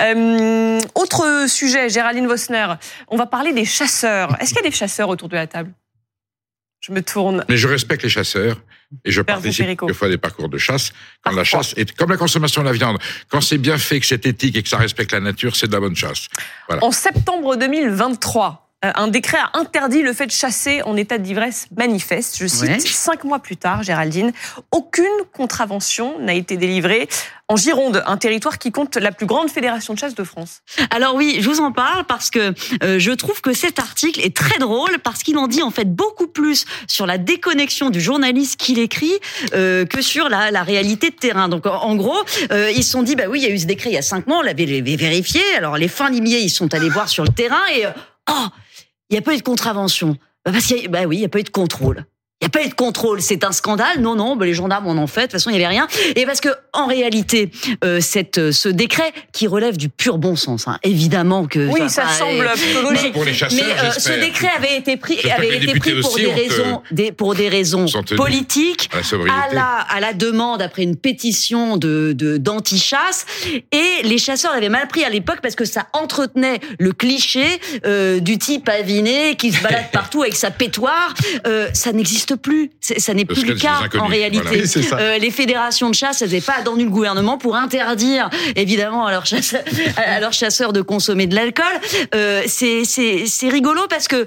Euh, autre sujet, Géraldine Vosner, on va parler des chasseurs. Est-ce qu'il y a des chasseurs autour de la table? Je me tourne. Mais je respecte les chasseurs et je vous, participe quelquefois à des parcours de chasse. Quand la chasse est comme la consommation de la viande, quand c'est bien fait, que c'est éthique et que ça respecte la nature, c'est de la bonne chasse. En septembre 2023, euh, un décret a interdit le fait de chasser en état d'ivresse manifeste. Je cite, Ouais. cinq mois plus tard, Géraldine, aucune contravention n'a été délivrée en Gironde, un territoire qui compte la plus grande fédération de chasse de France. Alors oui, je vous en parle parce que euh, je trouve que cet article est très drôle parce qu'il en dit en fait beaucoup plus sur la déconnexion du journaliste qui l'écrit euh, que sur la, la réalité de terrain. Donc en, en gros, euh, ils se sont dit bah oui, il y a eu ce décret il y a cinq mois, on l'avait vérifié. Alors les fins limiers, ils sont allés voir sur le terrain et euh, oh, il n'y a pas eu de contravention. Bah, parce bah oui, il n'y a pas eu de contrôle. Il n'y a pas eu de contrôle, c'est un scandale. Non, non, bah, les gendarmes en ont fait. De toute façon, il n'y avait rien. Et parce que, en réalité, euh, cette, euh, ce décret qui relève du pur bon sens, hein, évidemment que. Oui, ça semble logique. Pour les chasseurs, mais euh, ce décret avait été pris, avait été pris pour des ont, euh, raisons, des, pour des raisons politiques, à la à la, à la demande après une pétition de de- d'anti-chasse et les chasseurs l'avaient mal pris à l'époque parce que ça entretenait le cliché euh, du type aviné qui se balade partout avec sa pétoire. Euh, ça n'existe plus. Ça n'est plus le cas en réalité. voilà. Oui. Euh, les fédérations de chasse, elles n'avaient pas attendu le gouvernement pour interdire, évidemment, à leurs chasseurs, à leurs chasseurs de consommer de l'alcool. Euh, c'est rigolo parce que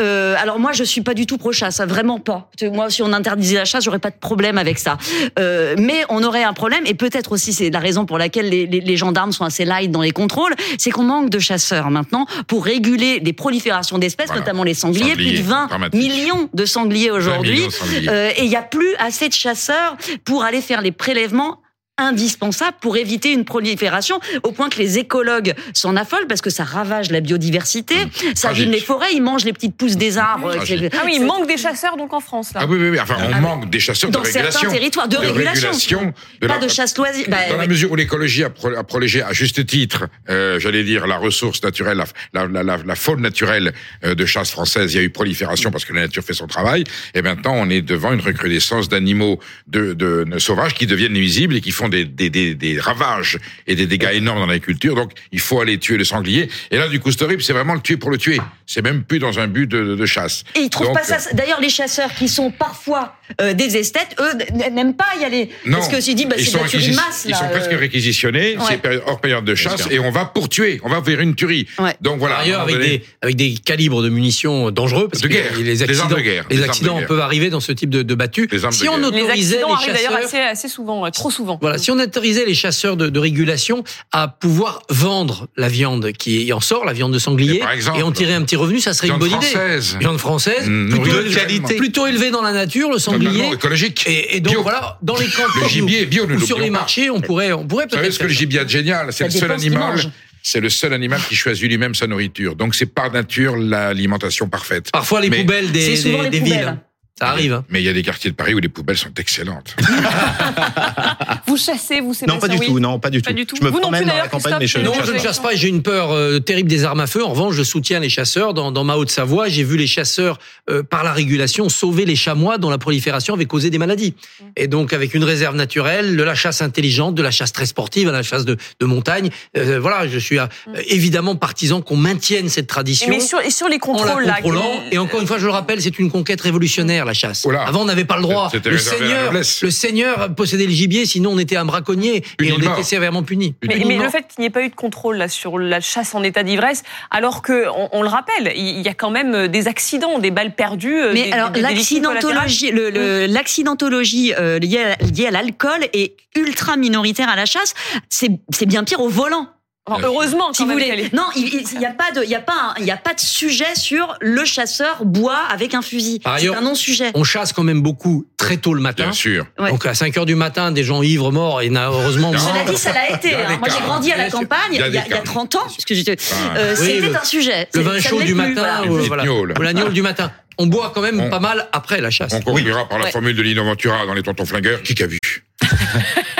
euh, alors moi je suis pas du tout pro chasse, vraiment pas. Moi si on interdisait la chasse, j'aurais pas de problème avec ça. Euh, mais on aurait un problème et peut-être aussi c'est la raison pour laquelle les, les, les gendarmes sont assez light dans les contrôles, c'est qu'on manque de chasseurs maintenant pour réguler des proliférations d'espèces, Voilà. notamment les sangliers, Sangliers, plus de 20 dramatique. millions de sangliers aujourd'hui. Euh, et il y a plus assez de chasseurs pour aller faire les prélèvements indispensables pour éviter une prolifération au point que les écologues s'en affolent parce que ça ravage la biodiversité, ça Tragique. abîme les forêts, ils mangent les petites pousses des arbres. Tragique. C'est- Ah oui, il manque des chasseurs donc en France là. Ah oui, oui, oui. Enfin, on Ah, manque des chasseurs dans de régulation. certains territoires de, régulation, de pas la- de chasse loisir. Bah, Dans la mesure où l'écologie a, pro- a prolégé à juste titre, euh, j'allais dire, la ressource naturelle, la, la, la, la faune naturelle euh, de chasse française, il y a eu prolifération parce que la nature fait son travail, et maintenant on est devant une recrudescence d'animaux de, de, de sauvages qui deviennent nuisibles et qui font des, des, des, des ravages et des dégâts énormes dans l'agriculture, donc il faut aller tuer le sanglier. Et là, du coup, c'est horrible, c'est vraiment le tuer pour le tuer. C'est même plus dans un but de, de chasse. Et ils trouvent Donc, pas ça. D'ailleurs, les chasseurs qui sont parfois euh, des esthètes, eux, n'aiment pas y aller. Non, parce que tu dis, bah, ils c'est de sont, la tuerie masse. ils sont presque euh. réquisitionnés, Ouais. c'est hors période de chasse, et on va pour tuer, on va vers une tuerie. Ouais. Donc voilà. Avec donné- des, avec des calibres de munitions dangereux, parce De que guerre, les accidents, de guerre, les accidents de guerre. peuvent arriver dans ce type de, de Si de on. Les autorisait accidents les d'ailleurs chasseurs, assez, assez souvent, trop souvent. voilà, si on autorisait les chasseurs de, de régulation à pouvoir vendre la viande qui en sort, la viande de sanglier, par exemple, et en tirer un petit revenu, ça serait une bonne française. idée. Viande française, Mmh, plutôt élevée dans la nature, le sanglier. Écologique. Et, et donc Bio. voilà, dans les campagnes Le gibier bio, ou sur les marchés, on pourrait, on pourrait Vous savez peut-être. ce que le gibier a de génial C'est le seul animal. C'est le seul animal qui choisit lui-même sa nourriture. Donc c'est par nature l'alimentation parfaite. Parfois les Mais poubelles des, des, les des poubelles. villes. Ça arrive. hein. Mais il y a des quartiers de Paris où les poubelles sont excellentes. Vous chassez, vous, Sébastien Non, pas du oui tout, non, pas du Pas tout. du tout. Je me Vous promène dans la campagne, mais je Non, chasse je ne pas. chasse pas. J'ai une peur euh, terrible des armes à feu. En revanche, je soutiens les chasseurs. Dans, dans ma Haute-Savoie, j'ai vu les chasseurs, euh, par la régulation, sauver les chamois dont la prolifération avait causé des maladies. Et donc, avec une réserve naturelle, de la chasse intelligente, de la chasse très sportive, de la chasse de, de montagne. euh, voilà, je suis euh, évidemment partisan qu'on maintienne cette tradition. Mais sur, et sur les en la contrôles, là. Et encore une fois, je le rappelle, c'est une conquête révolutionnaire, la chasse. Oh. Avant, on n'avait pas le droit. Le seigneur, le seigneur possédait le gibier, sinon on était un braconnier et on était sévèrement puni. Mais, le fait qu'il n'y ait pas eu de contrôle là sur la chasse en état d'ivresse, alors que on, on le rappelle, il y a quand même des accidents, des balles perdues. euh, Mais des- alors l'accidentologie, l'accidentologie euh, liée, à, liée à l'alcool est ultra minoritaire à la chasse. C'est bien pire au volant. Heureusement, quand Si vous voulez. est- Non, il n'y a pas de, il y a pas, il y a pas de sujet sur le chasseur boit avec un fusil. Par C'est ailleurs, un non-sujet. On chasse quand même beaucoup très tôt le matin. Bien sûr. Ouais. Donc à 5 heures du matin, des gens ivres morts et n'a heureusement. Non. Cela dit, ça l'a été. Hein. Moi, j'ai grandi à la campagne Il y y a a, des il y a cas. 30 ans, parce que j'étais- Ah. euh, Oui, c'était un sujet. Le vin chaud du matin, ou. Ou l'agneau du matin. On boit quand même On- pas mal après la chasse. On conclura par la Ouais. formule de Lino Ventura dans Les Tontons Flingueurs. Qui qu'a vu?